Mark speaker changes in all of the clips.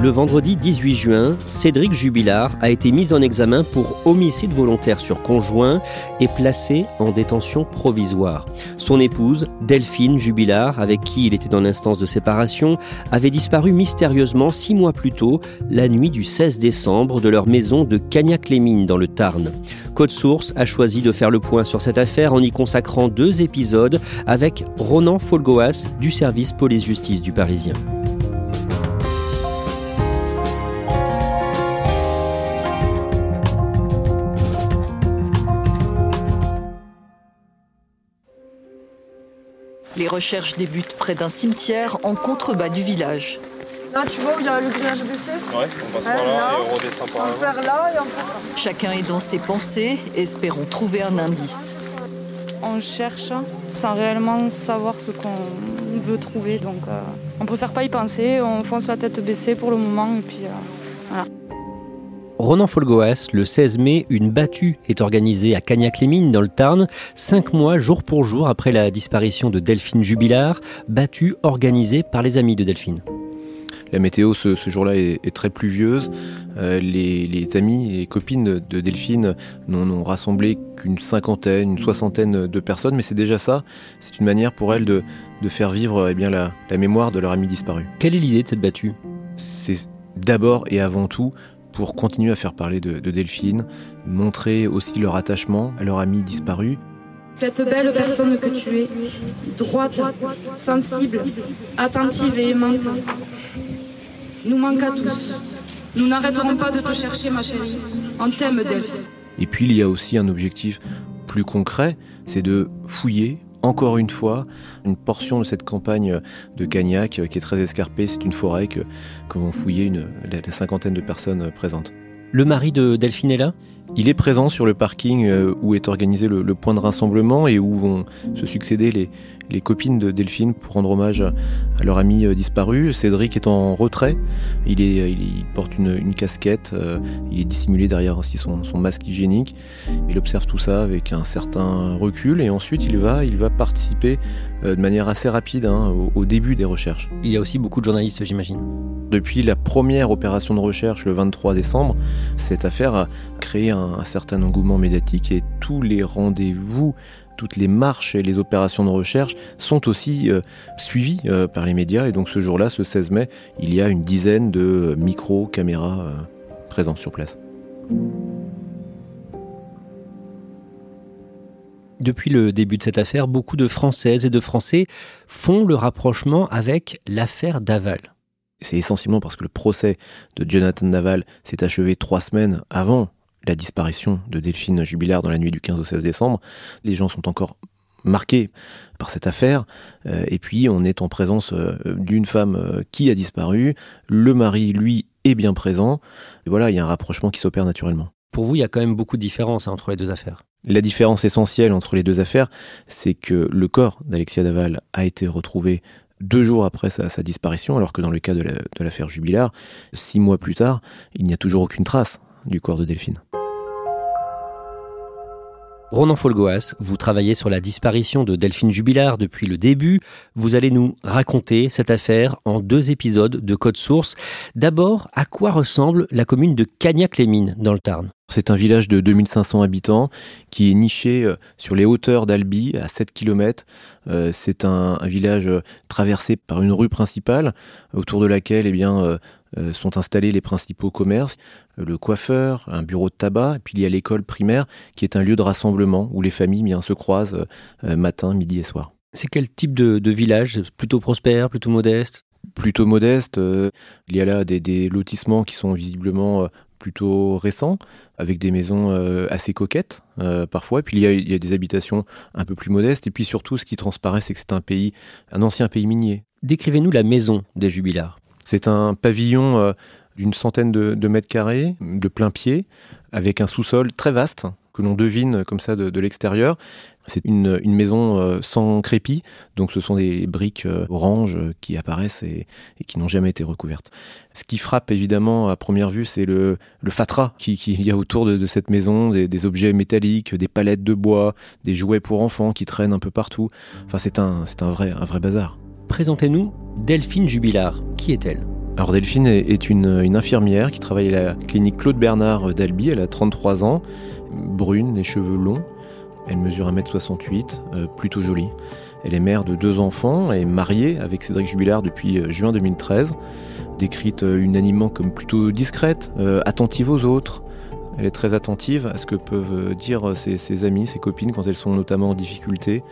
Speaker 1: Le vendredi 18 juin, Cédric Jubilard a été mis en examen pour homicide volontaire sur conjoint et placé en détention provisoire. Son épouse, Delphine Jubilard, avec qui il était en instance de séparation, avait disparu mystérieusement six mois plus tôt, la nuit du 16 décembre, de leur maison de Cagnac-les-Mines dans le Tarn. Code Source a choisi de faire le point sur cette affaire en y consacrant deux épisodes avec Ronan Folgoas du service police-justice du Parisien.
Speaker 2: Les recherches débutent près d'un cimetière en contrebas du village.
Speaker 3: Là, tu vois où il y a le grillage baissé
Speaker 4: Ouais, on passe par là,
Speaker 3: là.
Speaker 4: et on redescend par
Speaker 3: On
Speaker 4: là.
Speaker 3: va faire là et on fait là.
Speaker 2: Chacun est dans ses pensées, espérons trouver un indice.
Speaker 5: on cherche sans réellement savoir ce qu'on veut trouver. Donc euh, on préfère pas y penser, on fonce la tête baissée pour le moment et puis euh,
Speaker 1: Ronan Folgoas, le 16 mai, une battue est organisée à Cagnac-les-Mines dans le Tarn, cinq mois jour pour jour après la disparition de Delphine Jubilard, battue organisée par les amis de Delphine.
Speaker 6: La météo ce, ce jour-là est, est très pluvieuse. Euh, les, les amis et copines de Delphine n'en ont rassemblé qu'une cinquantaine, une soixantaine de personnes, mais c'est déjà ça. C'est une manière pour elles de, de faire vivre eh bien, la, la mémoire de leur ami disparu.
Speaker 1: Quelle est l'idée de cette battue?
Speaker 6: C'est d'abord et avant tout pour continuer à faire parler de, de Delphine, montrer aussi leur attachement à leur ami disparu.
Speaker 5: Cette belle personne que tu es, droite, sensible, attentive et aimante, nous manque à tous. Nous n'arrêterons pas de te chercher, ma chérie. On t'aime, Delphes.
Speaker 6: Et puis il y a aussi un objectif plus concret, c'est de fouiller encore une fois une portion de cette campagne de Cagnac euh, qui est très escarpée. C'est une forêt que, vont fouiller une, la, cinquantaine de personnes présentes.
Speaker 1: Le mari de Delphine
Speaker 6: Il est présent sur le parking euh, où est organisé le, le point de rassemblement et où vont se succéder les, les copines de Delphine pour rendre hommage à leur ami euh, disparu. Cédric est en retrait, il, est, il, il porte une, une casquette, euh, il est dissimulé derrière aussi son, son masque hygiénique. Il observe tout ça avec un certain recul et ensuite il va, il va participer euh, de manière assez rapide hein, au, au début des recherches.
Speaker 1: Il y a aussi beaucoup de journalistes, j'imagine.
Speaker 6: Depuis la première opération de recherche le 23 décembre, cette affaire a créé un, un certain engouement médiatique et tous les rendez-vous, toutes les marches et les opérations de recherche sont aussi euh, suivies euh, par les médias. Et donc ce jour-là, ce 16 mai, il y a une dizaine de euh, micros, caméras euh, présents sur place.
Speaker 1: Depuis le début de cette affaire, beaucoup de Françaises et de Français font le rapprochement avec l'affaire Daval.
Speaker 6: C'est essentiellement parce que le procès de Jonathan Naval s'est achevé trois semaines avant la disparition de Delphine Jubilard dans la nuit du 15 au 16 décembre. Les gens sont encore marqués par cette affaire. Euh, et puis, on est en présence euh, d'une femme euh, qui a disparu. Le mari, lui, est bien présent. Et voilà, il y a un rapprochement qui s'opère naturellement.
Speaker 1: Pour vous, il y a quand même beaucoup de différences hein, entre les deux affaires.
Speaker 6: La différence essentielle entre les deux affaires, c'est que le corps d'Alexia Daval a été retrouvé deux jours après sa, sa disparition, alors que dans le cas de la- l'affaire Jubilard, six mois plus tard, il n'y a toujours aucune trace du corps de Delphine.
Speaker 1: Ronan Folgoas, vous travaillez sur la disparition de Delphine Jubilard depuis le début. Vous allez nous raconter cette affaire en deux épisodes de Code Source. D'abord, à quoi ressemble la commune de Cagnac-les-Mines dans le Tarn?
Speaker 6: C'est un village de 2500 habitants qui est niché euh, sur les hauteurs d'Albi, à 7 km. Euh, c'est un, village euh, traversé par une rue principale, autour de laquelle eh bien, sont installés les principaux commerces, le coiffeur, un bureau de tabac, et puis il y a l'école primaire, qui est un lieu de rassemblement où les familles bien, se croisent matin, midi et soir.
Speaker 1: C'est quel type de, village? Plutôt prospère, plutôt modeste?
Speaker 6: Plutôt modeste. Il y a là des lotissements qui sont visiblement plutôt récents, avec des maisons euh, assez coquettes euh, parfois. Et puis il y, a, des habitations un peu plus modestes. Et puis surtout, ce qui transparaît, c'est que c'est un pays, un ancien pays minier.
Speaker 1: Décrivez-nous la maison des Jubilards.
Speaker 6: C'est un pavillon euh, d'une centaine de, mètres carrés, de plein pied, avec un sous-sol très vaste que l'on devine comme ça de l'extérieur. C'est une, maison euh, sans crépi, donc ce sont des briques euh, oranges qui apparaissent et, qui n'ont jamais été recouvertes. Ce qui frappe évidemment à première vue, c'est le, fatras qu'il qui y a autour de, cette maison, des, objets métalliques, des palettes de bois, des jouets pour enfants qui traînent un peu partout. Enfin, c'est un vrai bazar.
Speaker 1: Présentez-nous Delphine Jubilard. Qui est-elle?
Speaker 6: Alors Delphine est une, infirmière qui travaille à la clinique Claude Bernard d'Albi. Elle a 33 ans, brune, les cheveux longs. Elle mesure 1m68, euh, plutôt jolie. Elle est mère de deux enfants et mariée avec Cédric Jubilard depuis euh, juin 2013. Décrite euh, unanimement comme plutôt discrète, attentive aux autres. Elle est très attentive à ce que peuvent dire ses amis, ses copines quand elles sont notamment en difficulté.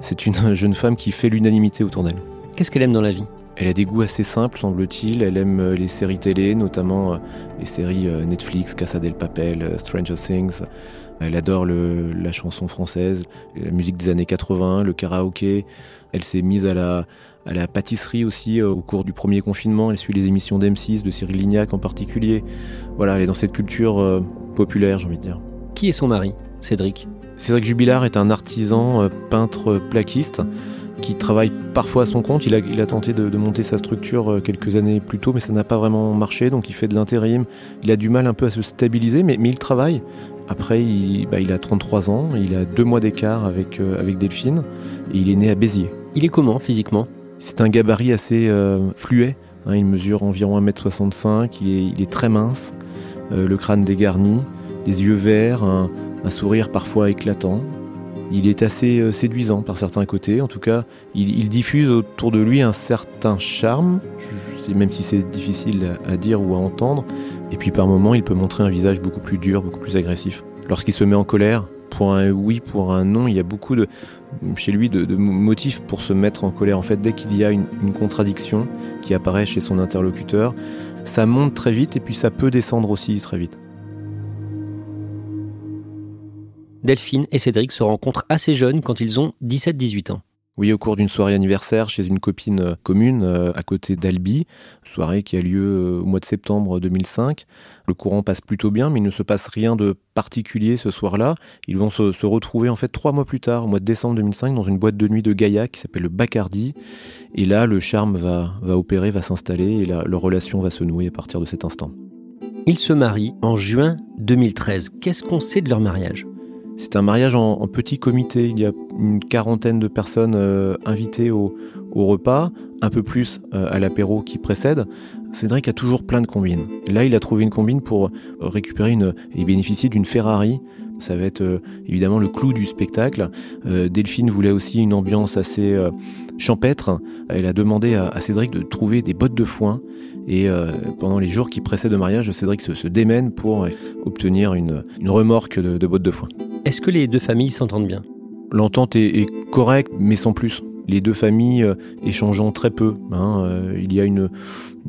Speaker 6: C'est une jeune femme qui fait l'unanimité autour d'elle.
Speaker 1: Qu'est-ce qu'elle aime dans la vie?
Speaker 6: Elle a des goûts assez simples, semble-t-il. Elle aime les séries télé, notamment les séries Netflix, Casa del Papel, Stranger Things. Elle adore la chanson française, la musique des années 80, le karaoké. Elle s'est mise à la, à la pâtisserie aussi euh, au cours du premier confinement. Elle suit les émissions d'M6, de Cyril Lignac en particulier. Voilà, elle est dans cette culture euh, populaire, j'ai envie de dire.
Speaker 1: Qui est son mari, Cédric?
Speaker 6: Cédric Jubilard est un artisan euh, peintre plaquiste qui travaille parfois à son compte. Il a, il a tenté de, monter sa structure quelques années plus tôt, mais ça n'a pas vraiment marché, donc il fait de l'intérim. Il a du mal un peu à se stabiliser, mais, mais il travaille. Après, il, bah, il, a 33 ans, il a deux mois d'écart avec, euh, avec Delphine, et il est né à Béziers.
Speaker 1: Il est comment physiquement?
Speaker 6: C'est un gabarit assez euh, fluet, hein. il mesure environ 1m65, il est, il est très mince, euh, le crâne dégarni, des yeux verts, un, sourire parfois éclatant. Il est assez séduisant par certains côtés, en tout cas, il, diffuse autour de lui un certain charme, même si c'est difficile à dire ou à entendre, et puis par moments, il peut montrer un visage beaucoup plus dur, beaucoup plus agressif. Lorsqu'il se met en colère, pour un oui, pour un non, il y a beaucoup de, chez lui de, motifs pour se mettre en colère. En fait, dès qu'il y a une, contradiction qui apparaît chez son interlocuteur, ça monte très vite et puis ça peut descendre aussi très vite.
Speaker 1: Delphine et Cédric se rencontrent assez jeunes quand ils ont 17-18 ans.
Speaker 6: Oui, au cours d'une soirée anniversaire chez une copine euh, commune euh, à côté d'Albi, soirée qui a lieu euh, au mois de septembre 2005. Le courant passe plutôt bien, mais il ne se passe rien de particulier ce soir-là. Ils vont se, retrouver en fait trois mois plus tard, au mois de décembre 2005, dans une boîte de nuit de Gaïa qui s'appelle le Bacardi. Et là, le charme va, va opérer, va s'installer, et la, leur relation va se nouer à partir de cet instant.
Speaker 1: Ils se marient en juin 2013. Qu'est-ce qu'on sait de leur mariage?
Speaker 6: C'est un mariage en, petit comité. Il y a une quarantaine de personnes euh, invitées au, repas, un peu plus euh, à l'apéro qui précède. Cédric a toujours plein de combines. là, il a trouvé une combine pour récupérer une, et bénéficier d'une Ferrari. Ça va être euh, évidemment le clou du spectacle. Delphine voulait aussi une ambiance assez champêtre. Elle a demandé à, Cédric de trouver des bottes de foin. Et pendant les jours qui précèdent le mariage, Cédric se, démène pour obtenir une, remorque de bottes de foin.
Speaker 1: Est-ce que les deux familles s'entendent bien?
Speaker 6: L'entente est, correcte, mais sans plus. Les deux familles euh, échangeant très peu. Hein, euh, il y a une,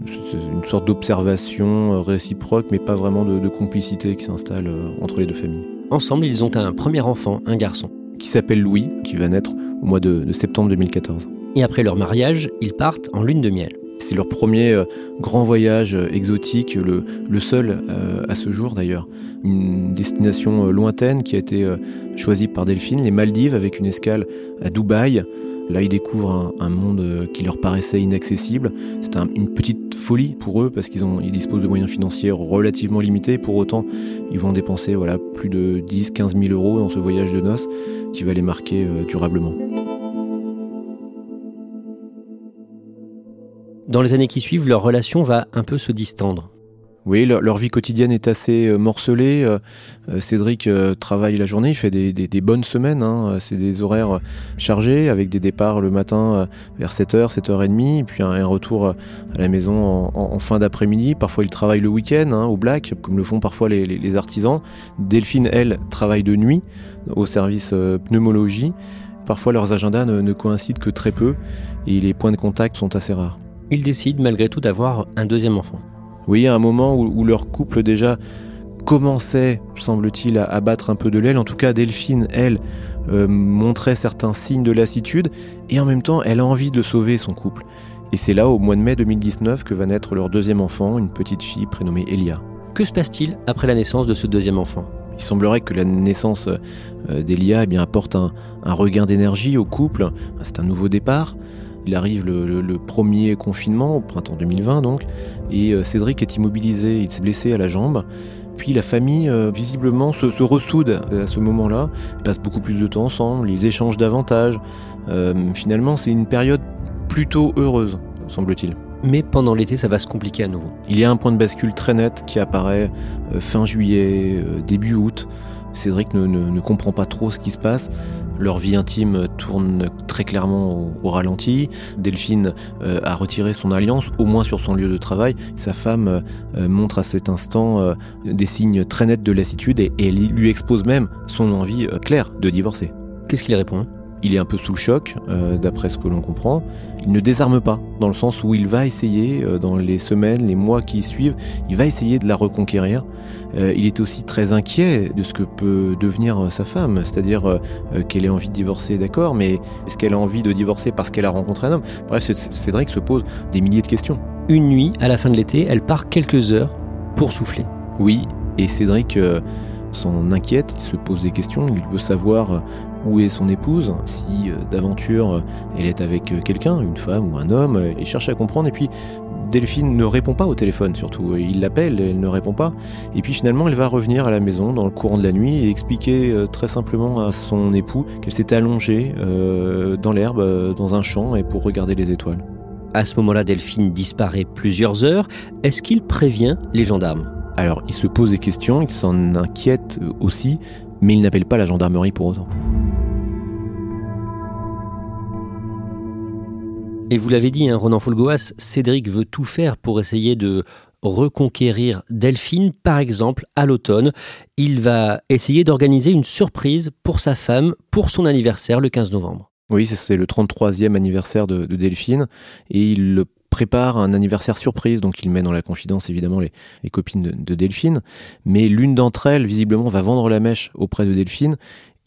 Speaker 6: une sorte d'observation euh, réciproque, mais pas vraiment de, complicité qui s'installe entre les deux familles.
Speaker 1: Ensemble, ils ont un premier enfant, un garçon.
Speaker 6: Qui s'appelle Louis, qui va naître au mois de, de septembre 2014.
Speaker 1: Et après leur mariage, ils partent en lune de miel.
Speaker 6: C'est leur premier euh, grand voyage euh, exotique, le, seul euh, à ce jour d'ailleurs. Une destination lointaine qui a été choisie par Delphine, les Maldives, avec une escale à Dubaï. Là, ils découvrent un, monde qui leur paraissait inaccessible. C'est une petite folie pour eux parce qu'ils ils disposent de moyens financiers relativement limités. Pour autant, ils vont dépenser voilà, plus de 10-15 000 euros dans ce voyage de noces qui va les marquer durablement.
Speaker 1: Dans les années qui suivent, leur relation va un peu se distendre.
Speaker 6: Oui, leur, vie quotidienne est assez euh, morcelée. Euh, euh, Cédric travaille la journée, il fait des, bonnes semaines. Hein. C'est des horaires chargés avec des départs le matin vers 7h, 7h30, puis un, retour à la maison en, fin d'après-midi. Parfois, il travaille le week-end hein, au black, comme le font parfois les, artisans. Delphine, elle, travaille de nuit au service pneumologie. Parfois, leurs agendas ne coïncident que très peu et les points de contact sont assez rares.
Speaker 1: Ils décident malgré tout d'avoir un deuxième enfant.
Speaker 6: Oui, à un moment où, leur couple déjà commençait, semble-t-il, à, battre un peu de l'aile. En tout cas, Delphine, elle, euh, montrait certains signes de lassitude et en même temps, elle a envie de sauver son couple. Et c'est là, au mois de mai 2019, que va naître leur deuxième enfant, une petite fille prénommée Elia.
Speaker 1: Que se passe-t-il après la naissance de ce deuxième enfant?
Speaker 6: Il semblerait que la naissance euh, d'Elia eh apporte un regain d'énergie au couple. C'est un nouveau départ. Il arrive le, premier confinement, au printemps 2020 donc, et euh, Cédric est immobilisé, il s'est blessé à la jambe. Puis la famille, euh, visiblement, se, ressoude à ce moment-là. Ils passent beaucoup plus de temps ensemble, ils échangent davantage. Euh, finalement, c'est une période plutôt heureuse, semble-t-il.
Speaker 1: Mais pendant l'été, ça va se compliquer à nouveau.
Speaker 6: Il y a un point de bascule très net qui apparaît fin juillet, début août. Cédric ne, comprend pas trop ce qui se passe. Leur vie intime tourne très clairement au, ralenti. Delphine euh, a retiré son alliance, au moins sur son lieu de travail. Sa femme euh, montre à cet instant euh, des signes très nets de lassitude et, et lui expose même son envie claire de divorcer.
Speaker 1: Qu'est-ce qu'il répond?
Speaker 6: Il est un peu sous le choc, euh, d'après ce que l'on comprend. Il ne désarme pas, dans le sens où il va essayer, euh, dans les semaines, les mois qui suivent, il va essayer de la reconquérir. Euh, il est aussi très inquiet de ce que peut devenir sa femme, c'est-à-dire qu'elle ait envie de divorcer, d'accord, mais est-ce qu'elle a envie de divorcer parce qu'elle a rencontré un homme? Bref, Cédric se pose des milliers de questions.
Speaker 1: Une nuit, à la fin de l'été, elle part quelques heures pour souffler.
Speaker 6: Oui, et Cédric s'en inquiète, il se pose des questions, il veut savoir où est son épouse, si euh, d'aventure euh, elle est avec euh, quelqu'un, une femme ou un homme, il cherche à comprendre et puis Delphine ne répond pas au téléphone surtout, il l'appelle, elle ne répond pas, et puis finalement elle va revenir à la maison dans le courant de la nuit et expliquer très simplement à son époux qu'elle s'est allongée dans l'herbe, dans un champ, et pour regarder les étoiles.
Speaker 1: À ce moment-là, Delphine disparaît plusieurs heures. Est-ce qu'il prévient les gendarmes?
Speaker 6: Alors, il se pose des questions, il s'en inquiète aussi, mais il n'appelle pas la gendarmerie pour autant.
Speaker 1: Et vous l'avez dit, hein, Ronan Folgoas, Cédric veut tout faire pour essayer de reconquérir Delphine. Par exemple, à l'automne, il va essayer d'organiser une surprise pour sa femme pour son anniversaire le 15 novembre.
Speaker 6: Oui, c'est le 33e anniversaire de, Delphine et il le prépare un anniversaire surprise, donc il met dans la confidence évidemment les, copines de, de, Delphine, mais l'une d'entre elles visiblement va vendre la mèche auprès de Delphine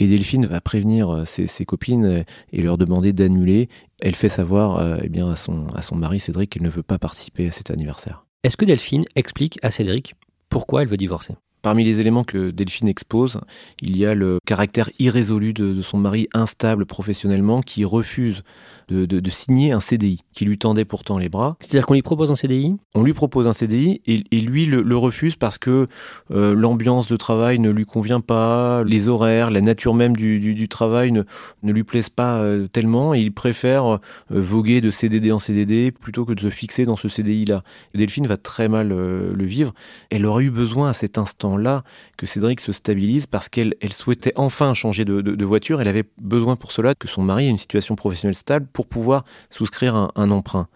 Speaker 6: et Delphine va prévenir euh, ses, copines et leur demander d'annuler. Elle fait savoir euh, eh bien, à, son, à son mari Cédric qu'elle ne veut pas participer à cet anniversaire.
Speaker 1: Est-ce que Delphine explique à Cédric pourquoi elle veut divorcer?
Speaker 6: Parmi les éléments que Delphine expose, il y a le caractère irrésolu de, son mari instable professionnellement qui refuse de, signer un CDI, qui lui tendait pourtant les bras.
Speaker 1: C'est-à-dire qu'on lui propose un CDI
Speaker 6: On lui propose un CDI et, lui le, refuse parce que euh, l'ambiance de travail ne lui convient pas, les horaires, la nature même du, travail ne, ne, lui plaisent pas euh, tellement et il préfère euh, voguer de CDD en CDD plutôt que de se fixer dans ce CDI-là. Delphine va très mal le vivre. Elle aurait eu besoin à cet instant là que Cédric se stabilise parce qu'elle elle souhaitait enfin changer de, voiture. Elle avait besoin pour cela que son mari ait une situation professionnelle stable pour pouvoir souscrire un, emprunt.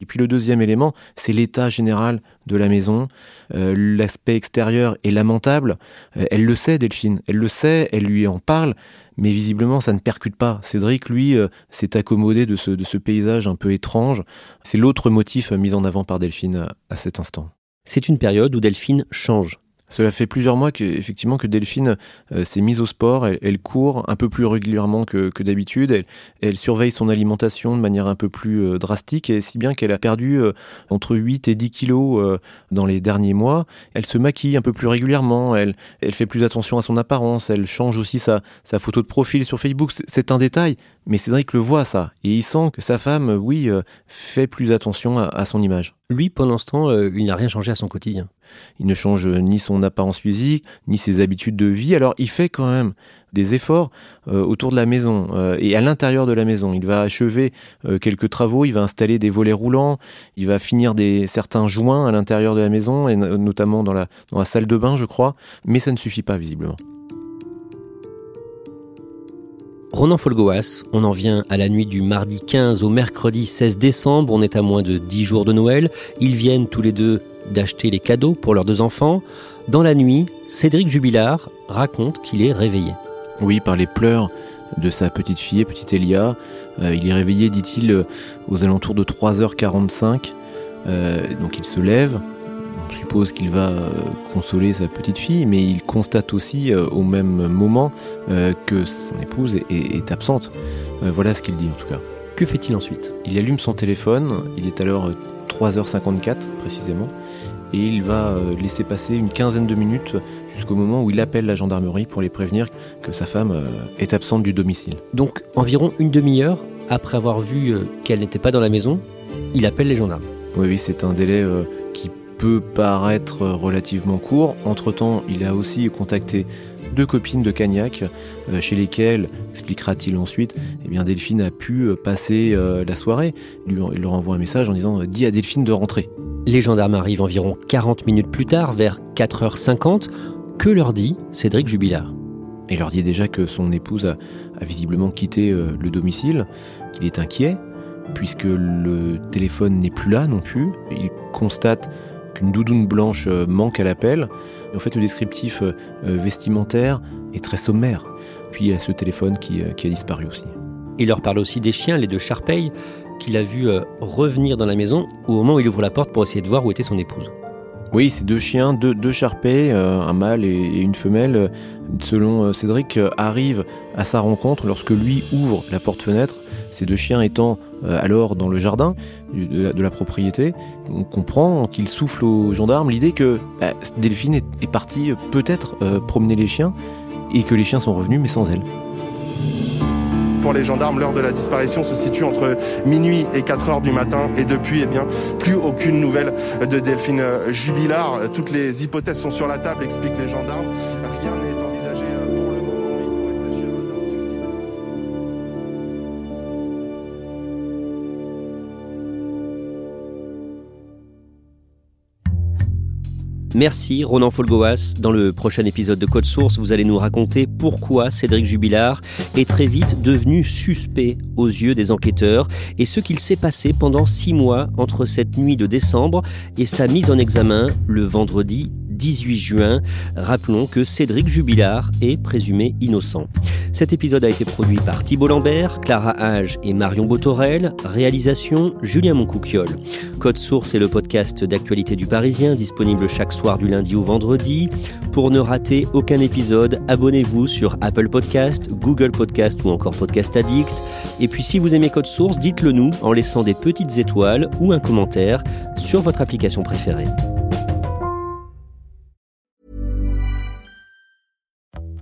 Speaker 6: Et puis le deuxième élément, c'est l'état général de la maison. Euh, l'aspect extérieur est lamentable. Euh, elle le sait, Delphine. Elle le sait, elle lui en parle. Mais visiblement, ça ne percute pas. Cédric, lui, euh, s'est accommodé de ce paysage un peu étrange. C'est l'autre motif mis en avant par Delphine à cet instant.
Speaker 1: C'est une période où Delphine change.
Speaker 6: Cela fait plusieurs mois que, effectivement, que Delphine euh, s'est mise au sport. Elle, court un peu plus régulièrement que, d'habitude. Elle, surveille son alimentation de manière un peu plus euh, drastique, et si bien qu'elle a perdu euh, entre 8 et 10 kilos dans les derniers mois. Elle se maquille un peu plus régulièrement. Elle, fait plus attention à son apparence. Elle change aussi sa photo de profil sur Facebook. C'est un détail, Mais Cédric le voit ça, et il sent que sa femme, oui, euh, fait plus attention à, à son image.
Speaker 1: Lui, pendant ce temps, euh, il n'a rien changé à son quotidien.
Speaker 6: Il ne change ni son apparence physique, ni ses habitudes de vie. Alors il fait quand même des efforts euh, autour de la maison euh, et à l'intérieur de la maison. Il va achever quelques travaux, il va installer des volets roulants, il va finir des, certains joints à l'intérieur de la maison, et no- notamment dans la, dans la salle de bain, je crois. Mais ça ne suffit pas visiblement.
Speaker 1: Ronan Folgoas, on en vient à la nuit du mardi 15 au mercredi 16 décembre, on est à moins de 10 jours de Noël, ils viennent tous les deux d'acheter les cadeaux pour leurs deux enfants. Dans la nuit, Cédric Jubilard raconte qu'il est réveillé.
Speaker 6: Oui, par les pleurs de sa petite fille, petite Elia. Euh, il est réveillé, dit-il, euh, aux alentours de 3h45. Euh, donc il se lève. On suppose qu'il va euh, consoler sa petite fille, mais il constate aussi euh, au même moment euh, que son épouse est, absente. Voilà ce qu'il dit en tout cas.
Speaker 1: Que fait-il ensuite?
Speaker 6: Il allume son téléphone, il est alors euh, 3h54 précisément, et il va laisser passer une quinzaine de minutes jusqu'au moment où il appelle la gendarmerie pour les prévenir que sa femme est absente du domicile.
Speaker 1: Donc environ une demi-heure après avoir vu qu'elle n'était pas dans la maison, il appelle les gendarmes.
Speaker 6: Oui, oui, c'est un délai peut paraître relativement court. Entre-temps, il a aussi contacté deux copines de Cagnac, euh, chez lesquelles, expliquera-t-il ensuite, eh bien Delphine a pu euh, passer euh, la soirée. Il il leur envoie un message en disant Dis à Delphine de rentrer ».
Speaker 1: Les gendarmes arrivent environ 40 minutes plus tard, vers 4h50. Que leur dit Cédric Jubilard?
Speaker 6: Et leur dit déjà que son épouse a, a visiblement quitté le domicile, qu'il est inquiet, puisque le téléphone n'est plus là non plus. Il constate qu'une doudoune blanche euh, manque à l'appel. En fait, le descriptif euh, euh, vestimentaire est très sommaire. Puis il y a ce téléphone qui, qui a disparu aussi.
Speaker 1: Il leur parle aussi des chiens, les deux Charpeil, qu'il a vu revenir dans la maison au moment où il ouvre la porte pour essayer de voir où était son épouse.
Speaker 6: Oui, ces deux chiens, deux, deux charpets, un mâle et, une femelle, selon Cédric, arrivent à sa rencontre lorsque lui ouvre la porte-fenêtre. Ces deux chiens étant euh, alors dans le jardin de la, propriété, on comprend qu'il souffle aux gendarmes l'idée que bah, Delphine est, est partie euh, peut-être euh, promener les chiens et que les chiens sont revenus mais sans elle.
Speaker 4: Pour les gendarmes, l'heure de la disparition se situe entre minuit et 4 heures du matin. Et depuis, eh bien, plus aucune nouvelle de Delphine Jubilard. Toutes les hypothèses sont sur la table, expliquent les gendarmes.
Speaker 1: Merci Ronan Folgoas. Dans le prochain épisode de Code Source, vous allez nous raconter pourquoi Cédric Jubilard est très vite devenu suspect aux yeux des enquêteurs et ce qu'il s'est passé pendant six mois entre cette nuit de décembre et sa mise en examen le vendredi 18 juin. Rappelons que Cédric Jubilard est présumé innocent. Cet épisode a été produit par Thibault Lambert, Clara Hage et Marion Botorel. Réalisation Julien Moncouquiol. Code Source est le podcast d'actualité du Parisien, disponible chaque soir du lundi au vendredi. Pour ne rater aucun épisode, abonnez-vous sur Apple Podcast, Google Podcast ou encore Podcast Addict. Et puis si vous aimez Code Source, dites-le nous en laissant des petites étoiles ou un commentaire sur votre application préférée.